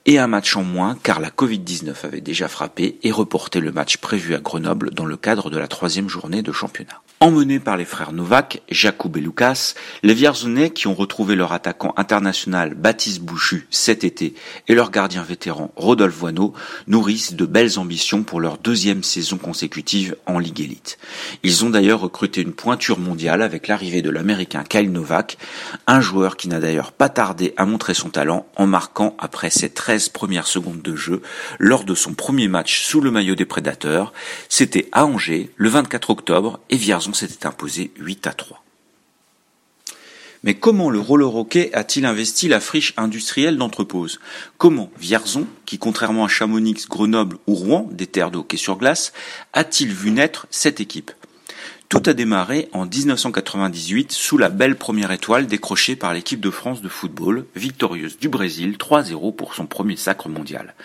et un match en moins car la Covid-19 avait déjà frappé et reporté le match prévu à Grenoble dans le cadre de la troisième journée de championnat. Emmenés par les frères Novak, Jakub et Lucas, les Vierzonais qui ont retrouvé leur attaquant international Baptiste Bouchu cet été et leur gardien vétéran Rodolphe Voineau nourrissent de belles ambitions pour leur deuxième saison consécutive en Ligue Élite. Ils ont d'ailleurs recruté une pointure mondiale avec l'arrivée de l'américain Kyle Novak, un joueur qui n'a d'ailleurs pas tardé à montrer son talent en marquant après ses 13 premières secondes de jeu lors de son premier match sous le maillot des Prédateurs. C'était à Angers le 24 octobre et Vierzon s'était imposé 8 à 3. Mais comment le roller hockey a-t-il investi la friche industrielle d'Entrepose? Comment Vierzon, qui contrairement à Chamonix, Grenoble ou Rouen, des terres de hockey sur glace, a-t-il vu naître cette équipe? Tout a démarré en 1998 sous la belle première étoile décrochée par l'équipe de France de football, victorieuse du Brésil 3-0 pour son premier sacre mondial.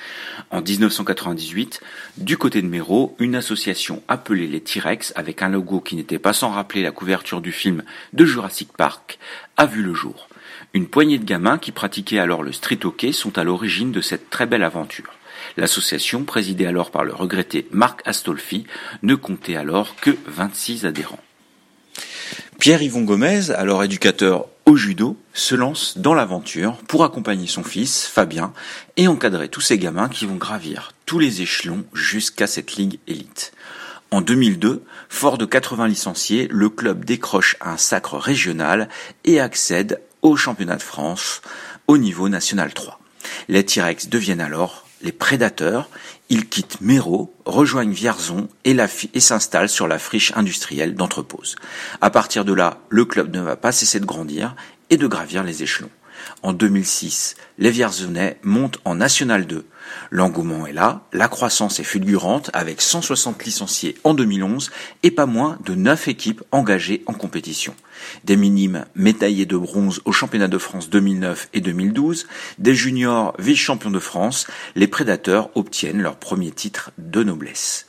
En 1998, du côté de Méro, une association appelée les T-Rex, avec un logo qui n'était pas sans rappeler la couverture du film de Jurassic Park, a vu le jour. Une poignée de gamins qui pratiquaient alors le street hockey sont à l'origine de cette très belle aventure. L'association, présidée alors par le regretté Marc Astolfi, ne comptait alors que 26 adhérents. Pierre-Yvon Gomez, alors éducateur au judo, se lance dans l'aventure pour accompagner son fils, Fabien, et encadrer tous ces gamins qui vont gravir tous les échelons jusqu'à cette ligue élite. En 2002, fort de 80 licenciés, le club décroche un sacre régional et accède au championnat de France au niveau national 3. Les T-Rex deviennent alors les prédateurs, ils quittent Méro, rejoignent Vierzon et, s'installent sur la friche industrielle d'Entrepose. À partir de là, le club ne va pas cesser de grandir et de gravir les échelons. En 2006, les Vierzonais montent en National 2. L'engouement est là, la croissance est fulgurante avec 160 licenciés en 2011 et pas moins de 9 équipes engagées en compétition. Des minimes médaillés de bronze au championnat de France 2009 et 2012, des juniors vice-champions de France, les prédateurs obtiennent leur premier titre de noblesse.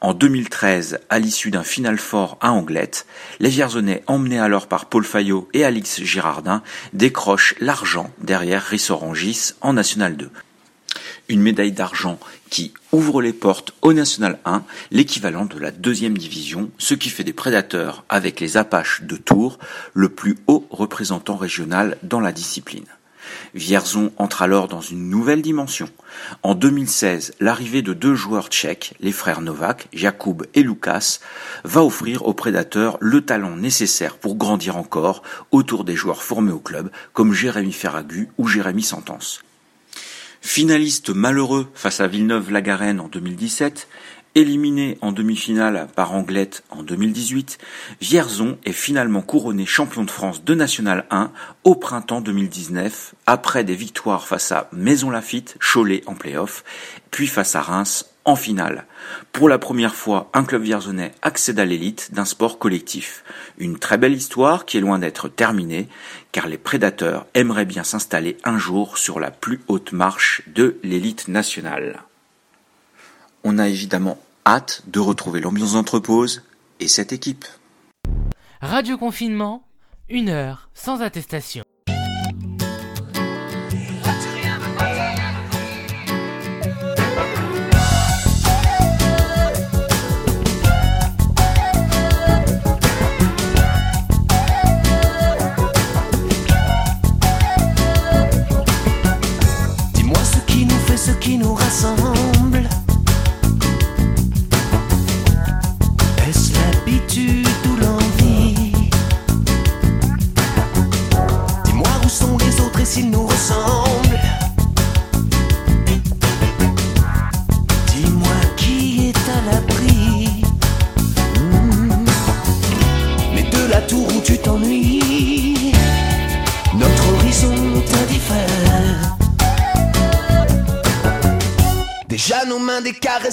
En 2013, à l'issue d'un final fort à Anglette, les Vierzonais, emmenés alors par Paul Fayot et Alix Girardin, décrochent l'argent derrière Rissorangis en National 2. Une médaille d'argent qui ouvre les portes au National 1, l'équivalent de la deuxième division, ce qui fait des prédateurs avec les Apaches de Tours le plus haut représentant régional dans la discipline. Vierzon entre alors dans une nouvelle dimension. En 2016, l'arrivée de deux joueurs tchèques, les frères Novak, Jakub et Lukas, va offrir aux prédateurs le talent nécessaire pour grandir encore autour des joueurs formés au club comme Jérémy Ferragu ou Jérémy Sentence. Finaliste malheureux face à Villeneuve-la-Garenne en 2017, éliminé en demi-finale par Anglette en 2018, Vierzon est finalement couronné champion de France de National 1 au printemps 2019, après des victoires face à Maison Lafitte, Cholet en play-off, puis face à Reims en finale. Pour la première fois, un club vierzonais accède à l'élite d'un sport collectif. Une très belle histoire qui est loin d'être terminée, car les prédateurs aimeraient bien s'installer un jour sur la plus haute marche de l'élite nationale. On a évidemment hâte de retrouver l'ambiance d'entrepose et cette équipe. Radio confinement, une heure sans attestation.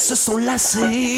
Se sont lassées.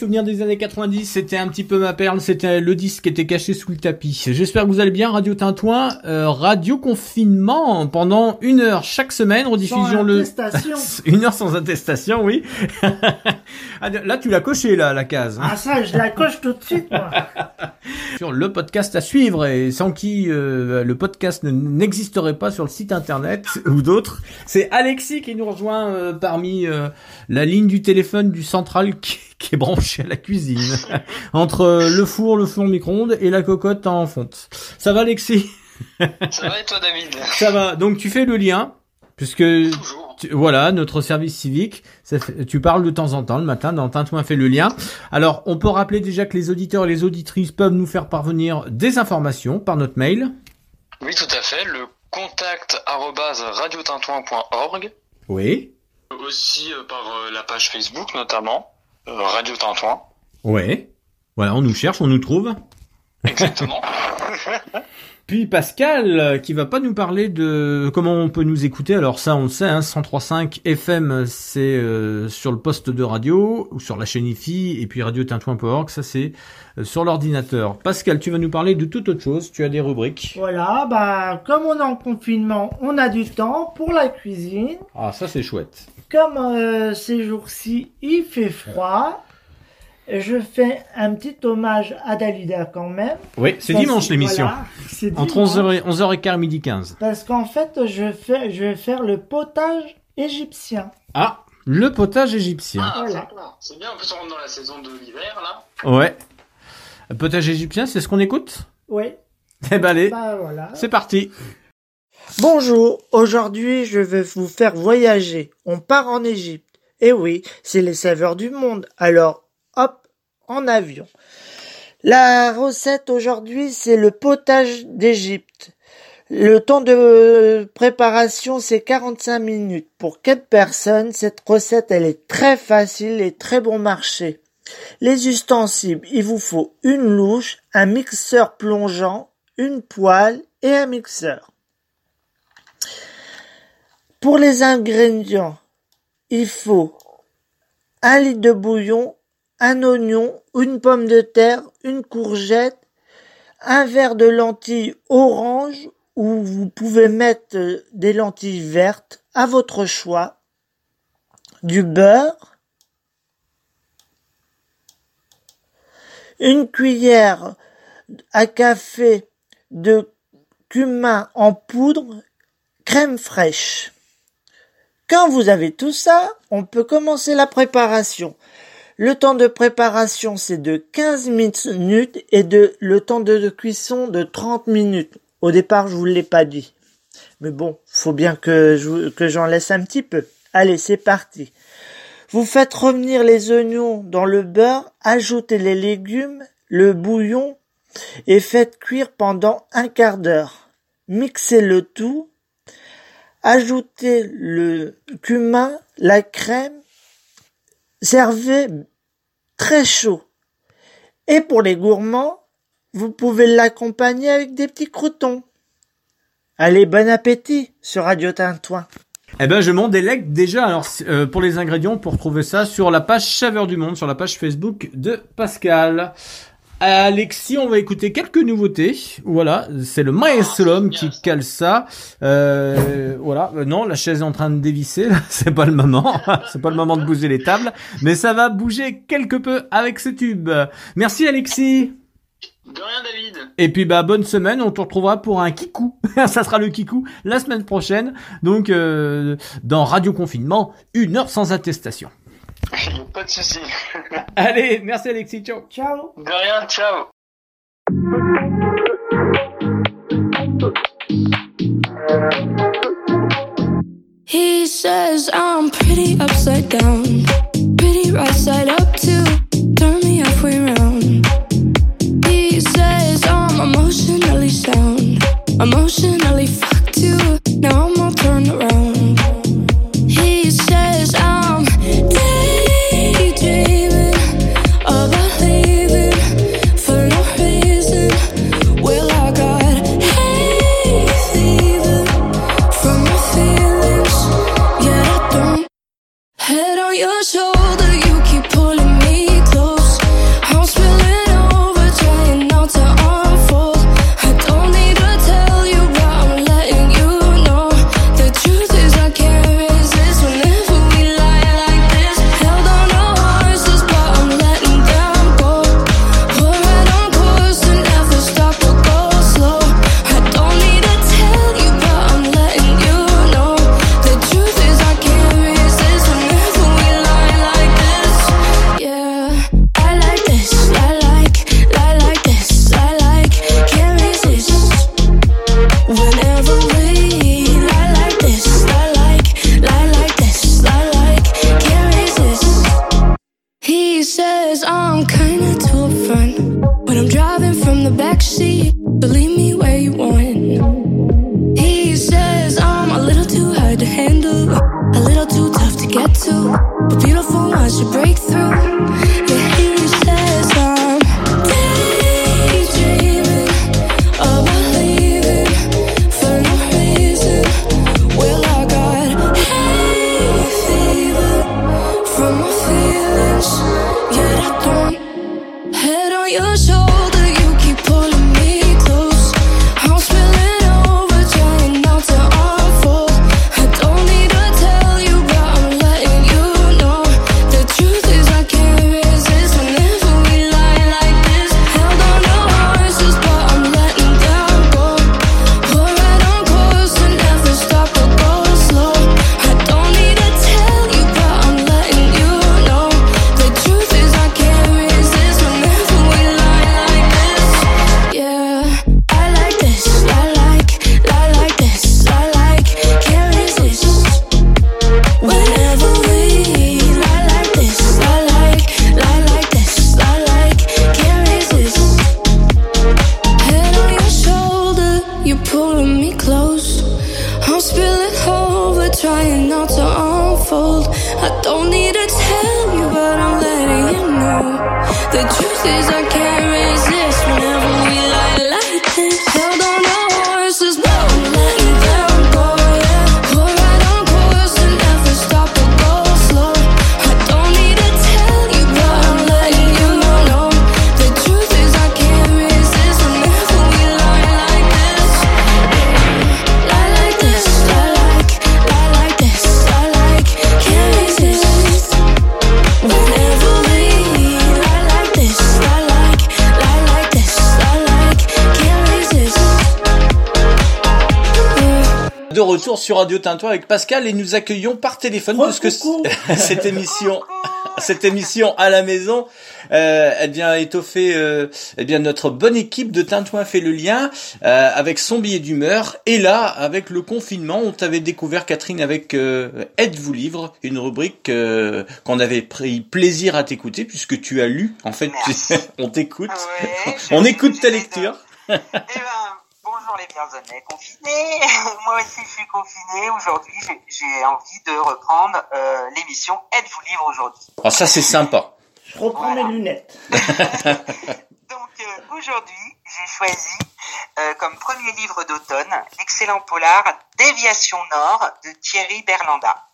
Souvenir des années 90, c'était un petit peu ma perle, c'était le disque qui était caché sous le tapis. J'espère que vous allez bien, Radio Tintouin, euh, radio confinement pendant une heure chaque semaine, rediffusion Sans le... attestation. une heure sans attestation, oui. Ah, là, tu l'as coché, là, la case. hein. Ah ça, je la coche tout de suite, moi. sur le podcast à suivre et sans qui euh, le podcast ne- n'existerait pas sur le site internet ou d'autres. C'est Alexis qui nous rejoint euh, parmi la ligne du téléphone du central qui, qui est branché à la cuisine entre euh, le four, le four micro-ondes et la cocotte en fonte. Ça va Alexis? Ça va et toi, David? Ça va. Donc tu fais le lien puisque tu- voilà notre service civique. Ça fait- tu parles de temps en temps le matin dans Tintouin fait le lien. Alors on peut rappeler déjà que les auditeurs et les auditrices peuvent nous faire parvenir des informations par notre mail. Oui, tout à fait. Le contact radiotintouin.org. Oui. Aussi euh, par euh, la page Facebook, notamment. Euh, Radio Tintouin. Ouais. Voilà, on nous cherche, on nous trouve. Exactement. Puis Pascal, euh, qui va pas nous parler de comment on peut nous écouter. Alors ça, on le sait, hein, 103.5 FM, c'est euh, sur le poste de radio ou sur la chaîne IFI, et puis radiotintouin.org, ça c'est euh, sur l'ordinateur. Pascal, tu vas nous parler de toute autre chose. Tu as des rubriques. Voilà, bah, comme on est en confinement, on a du temps pour la cuisine. Ah, ça c'est chouette. Comme euh, ces jours-ci, il fait froid, je fais un petit hommage à Dalida quand même. Oui, c'est dimanche l'émission. voilà, c'est Entre dimanche. 11h et 11h15 midi 15. Parce qu'en fait, je, fais, je vais faire le potage égyptien. Ah, le potage égyptien. Ah, Voilà. C'est bien, en plus on rentre dans la saison de l'hiver, là. Ouais. Potage égyptien, c'est ce qu'on écoute? Oui, Eh ben allez, bah voilà. c'est parti. Bonjour, aujourd'hui je vais vous faire voyager. On part en Égypte. Et oui, c'est les saveurs du monde. Alors, hop, en avion. La recette aujourd'hui, c'est le potage d'Égypte. Le temps de préparation, c'est 45 minutes. Pour 4 personnes, cette recette, elle est très facile et très bon marché. Les ustensiles, il vous faut une louche, un mixeur plongeant, une poêle et un mixeur. Pour les ingrédients, il faut un litre de bouillon, un oignon, une pomme de terre, une courgette, un verre de lentilles orange ou vous pouvez mettre des lentilles vertes à votre choix, du beurre, une cuillère à café de cumin en poudre, crème fraîche. Quand vous avez tout ça, on peut commencer la préparation. Le temps de préparation, c'est de 15 minutes et de, le temps de cuisson de 30 minutes. Au départ, je vous l'ai pas dit. Mais bon, faut bien que que j'en laisse un petit peu. Allez, c'est parti. Vous faites revenir les oignons dans le beurre, ajoutez les légumes, le bouillon et faites cuire pendant un quart d'heure. Mixez le tout. Ajoutez le cumin, la crème. Servez très chaud. Et pour les gourmands, vous pouvez l'accompagner avec des petits croutons. Allez, bon appétit sur Radio Tintouin. Eh ben, je m'en délecte déjà. Alors, euh, pour les ingrédients, pour trouver ça sur la page Chaveur du Monde, sur la page Facebook de Pascal. Alexis, on va écouter quelques nouveautés. Voilà, c'est le maestro qui cale ça. Euh, voilà, Euh, non, la chaise est en train de dévisser. C'est pas le moment. c'est pas le moment de bouger les tables, mais ça va bouger quelque peu avec ce tube. Merci Alexis. De rien, David. Et puis bah bonne semaine, on te retrouvera pour un kikou. Ça sera le kikou la semaine prochaine. Donc euh, dans Radio Confinement, une heure sans attestation. Pas de soucis. Allez, merci Alexis, ciao. Ciao. De rien, ciao. He says I'm pretty upside down, pretty right side up too. Turn me halfway around. He says I'm emotionally sound, emotionally fucked from the backseat. Believe me where you want. Sur Radio Tintoin avec Pascal et nous accueillons par téléphone puisque cette émission, cette émission à la maison, euh, elle vient étoffer, euh, eh bien notre bonne équipe de Tintouin fait le lien euh, avec son billet d'humeur. Et là avec le confinement, on t'avait découvert Catherine avec euh, Aide-vous livre, une rubrique euh, qu'on avait pris plaisir à t'écouter puisque tu as lu. En fait, on t'écoute, on écoute ta lecture. Eh ben, bonjour les bienvenus confinés. Moi aussi, je suis confiné. Aujourd'hui, j'ai- j'ai envie de reprendre euh, l'émission Êtes-vous libre aujourd'hui? Ah ça c'est sympa. Je reprends mes lunettes. Donc euh, aujourd'hui, j'ai choisi euh, comme premier livre d'automne l'excellent polar Déviation Nord de Thierry Berlanda.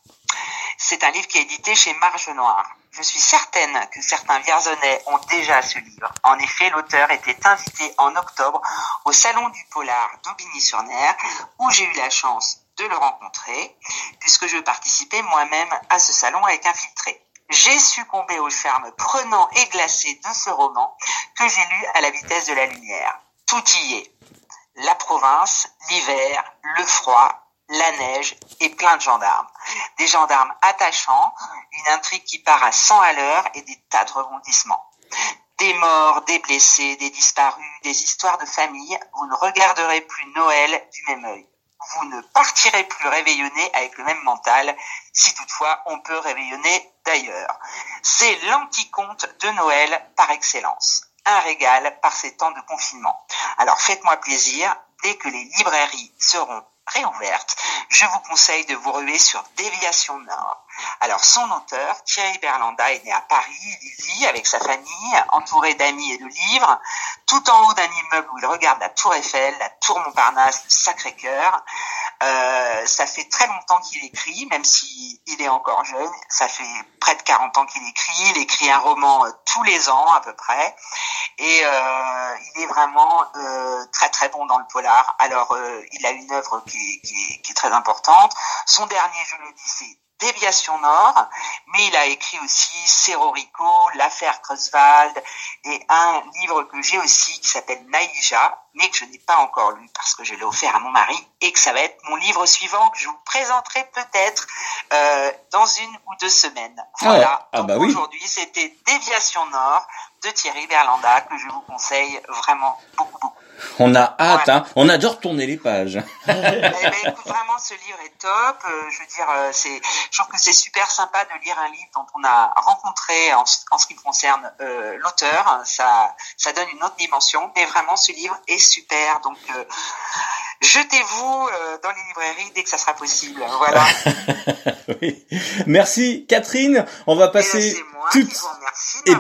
C'est un livre qui est édité chez Marge Noire. Je suis certaine que certains Vierzonais ont déjà ce livre. En effet, l'auteur était invité en octobre au Salon du Polar d'Aubigny-sur-Ner, où j'ai eu la chance de le rencontrer, puisque je participais moi-même à ce salon avec un filtré. J'ai succombé au charme prenant et glacé de ce roman que j'ai lu à la vitesse de la lumière. Tout y est. La province, l'hiver, le froid, la neige et plein de gendarmes. Des gendarmes attachants, une intrigue qui part à 100 à l'heure et des tas de rebondissements. Des morts, des blessés, des disparus, des histoires de famille, vous ne regarderez plus Noël du même œil. Vous ne partirez plus réveillonné avec le même mental, si toutefois on peut réveillonner d'ailleurs. C'est l'anticonte de Noël par excellence. Un régal par ces temps de confinement. Alors faites-moi plaisir, dès que les librairies seront réouvertes, je vous conseille de vous ruer sur Déviation Nord. Alors son auteur, Thierry Berlanda, est né à Paris, il vit avec sa famille, entouré d'amis et de livres, tout en haut d'un immeuble où il regarde la tour Eiffel, la tour Montparnasse, le Sacré-Cœur. Euh, ça fait très longtemps qu'il écrit, même si il est encore jeune. Ça fait près de 40 ans qu'il écrit. Il écrit un roman euh, tous les ans à peu près. Et euh, il est vraiment euh, très très bon dans le polar. Alors euh, il a une œuvre qui est, qui, qui est très importante. Son dernier, je le dis, c'est Déviation Nord, mais il a écrit aussi Serrorico, l'affaire Creuswald et un livre que j'ai aussi qui s'appelle Naïja, mais que je n'ai pas encore lu parce que je l'ai offert à mon mari et que ça va être mon livre suivant que je vous présenterai peut-être euh, dans une ou deux semaines. Voilà. Ah, bah oui. aujourd'hui, c'était Déviation Nord de Thierry Berlanda que je vous conseille vraiment beaucoup beaucoup. On a hâte, hein. On adore tourner les pages. Eh ben, écoute, vraiment, ce livre est top. Euh, je veux dire, euh, c'est, je trouve que c'est super sympa de lire un livre dont on a rencontré, en, ce- en ce qui me concerne, euh, l'auteur. Ça, ça donne une autre dimension. Mais vraiment, ce livre est super. Donc, jetez-vous dans les librairies dès que ça sera possible. Voilà. Oui. Merci Catherine. On va passer Moi tout qui vous remercie Et- de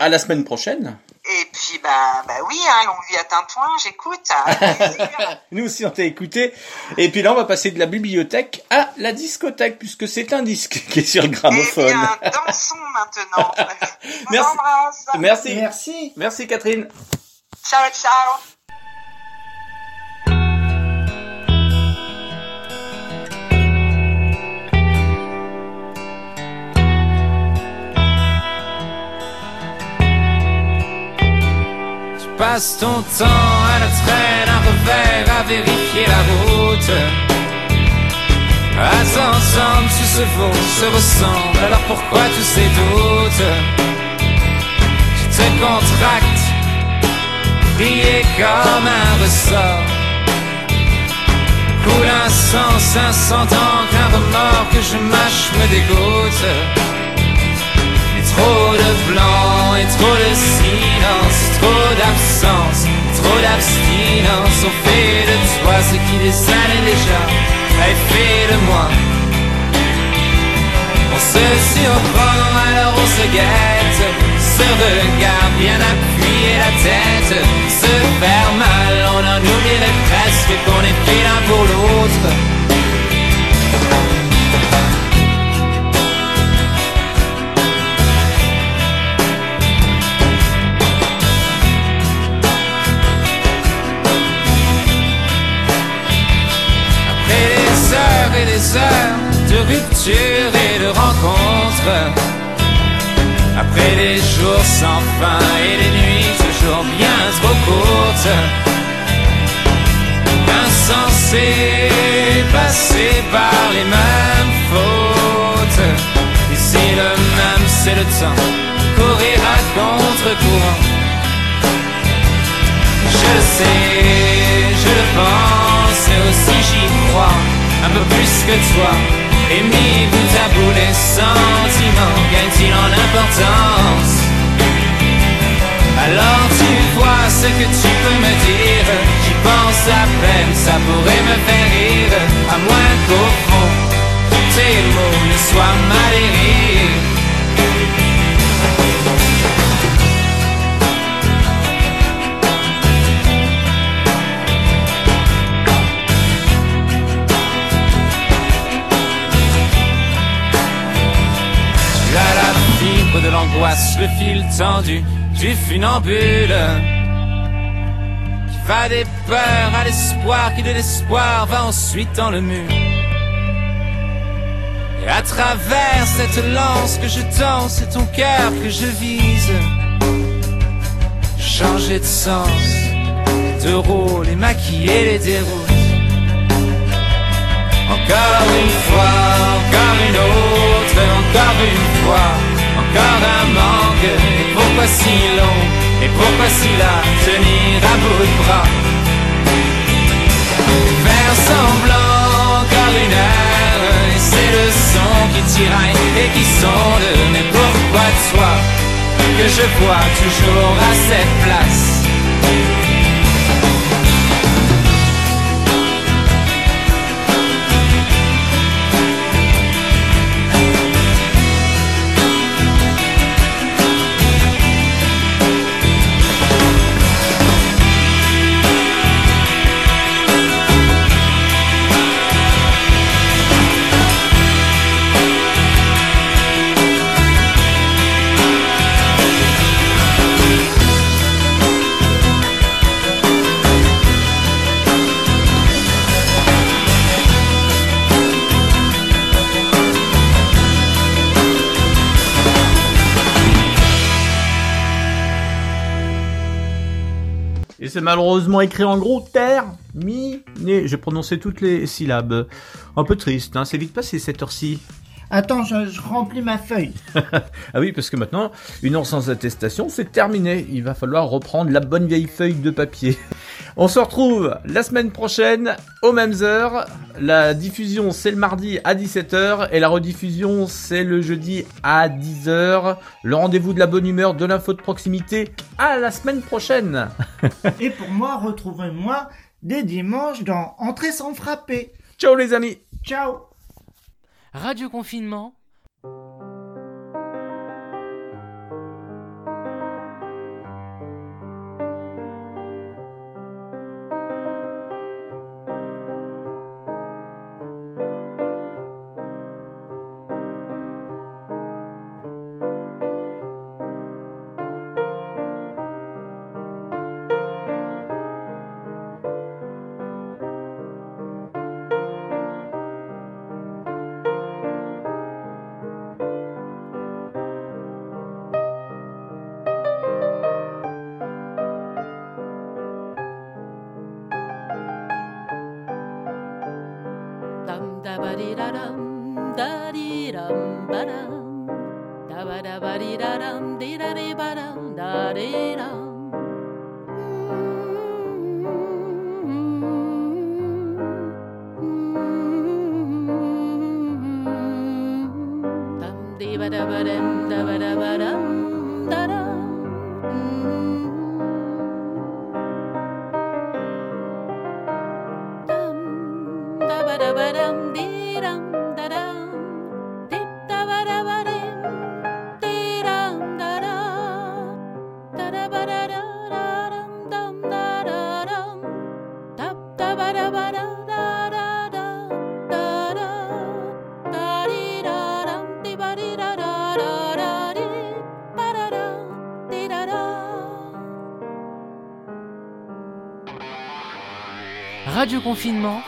à la semaine prochaine. Et puis, bah, bah oui, hein, longue vie à Tintouin, j'écoute. hein. Nous aussi on t'a écouté. Et puis là on va passer de la bibliothèque à la discothèque puisque c'est un disque qui est sur le gramophone. Eh bien, dansons maintenant. Merci. Merci. Merci. Merci Catherine. Ciao, ciao. Tu passes ton temps à la traîne, un revers, à vérifier la route. À ensemble, tu se vaut, se ressemble, alors pourquoi tous ces doutes? Tu te contractes, prier comme un ressort. Coule un sens, un cent ans qu'un remords que je mâche me dégoûte. Trop de blanc et trop de silence, trop d'absence, trop d'abstinence. On fait de toi ce qui des années déjà a fait de moi. On se surprend, alors on se guette, se regarde bien appuyer la tête, se faire après des jours sans fin et des nuits toujours bien trop courtes, insensé, passé par les mêmes fautes. Ici le même c'est le temps, courir à contre-courant. Je le sais, je le pense, et aussi j'y crois, un peu plus que toi. Et mis bout à bout, les sentiments gagnent-ils en importance? Alors tu vois ce que tu peux me dire, j'y pense à peine, ça pourrait me faire rire, à moins qu'au fond, tes mots ne soient mal rires. De l'angoisse, le fil tendu du funambule Qui va des peurs à l'espoir, qui de l'espoir va ensuite dans le mur. Et à travers cette lance que je tends, c'est ton cœur que je vise. Changer de sens, de rôle et maquiller les déroutes. Encore une fois, encore une autre, encore une fois, encore un manque. Et pourquoi si long Et pourquoi si là Tenir à bout de bras? Faire semblant encore une heure Et c'est le son qui tiraille et qui sonde. Mais pourquoi toi Que je vois toujours à cette place? C'est malheureusement écrit en gros terminé. J'ai prononcé toutes les syllabes. Un peu triste, hein. c'est vite passé cette heure-ci. Attends, je, je remplis ma feuille. ah oui, parce que maintenant, une heure sans attestation, c'est terminé. Il va falloir reprendre la bonne vieille feuille de papier. On se retrouve la semaine prochaine aux mêmes heures. La diffusion, c'est le mardi à 17h et la rediffusion, c'est le jeudi à 10h. Le rendez-vous de la bonne humeur, de l'info de proximité, à la semaine prochaine. Et pour moi, retrouvez-moi dès dimanche dans Entrée sans frapper. Ciao les amis. Ciao. Radio Confinement. da-di-da-dum, da di da da da da-ba-da-ba-di-da-dum, dee-da-dee-ba-dum, da-dee-dum. Radio confinement,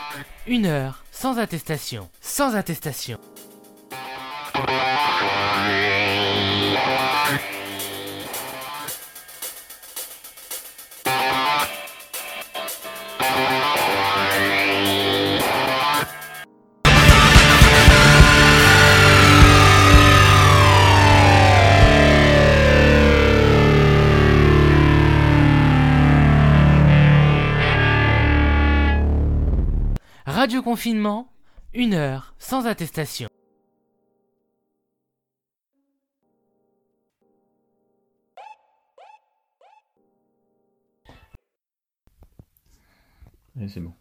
une heure sans attestation. Sans attestation. Confinement, une heure sans attestation. C'est bon.